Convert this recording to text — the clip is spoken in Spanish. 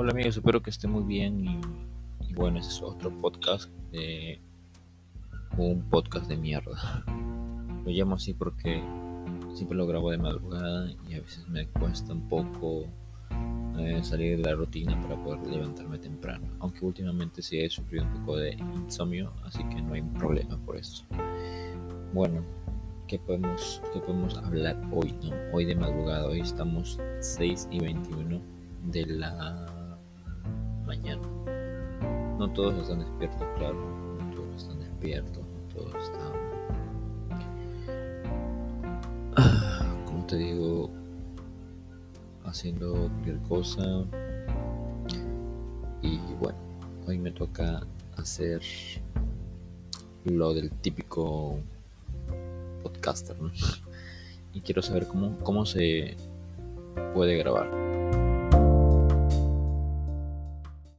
Hola amigos, espero que estén muy bien y, bueno, ese es otro podcast de un podcast de mierda. Lo llamo así porque siempre lo grabo de madrugada y a veces me cuesta un poco eh, salir de la rutina para poder levantarme temprano. Aunque últimamente sí he sufrido un poco de insomnio, así que no hay problema por eso. Bueno, ¿qué podemos, qué podemos hablar hoy? No? Hoy de madrugada, hoy estamos 6 y 21 de la mañana. No todos están despiertos, claro, no todos están despiertos, no todos están... Como te digo, haciendo cualquier cosa. Y bueno, hoy me toca hacer lo del típico podcaster, Y quiero saber cómo, cómo se puede grabar.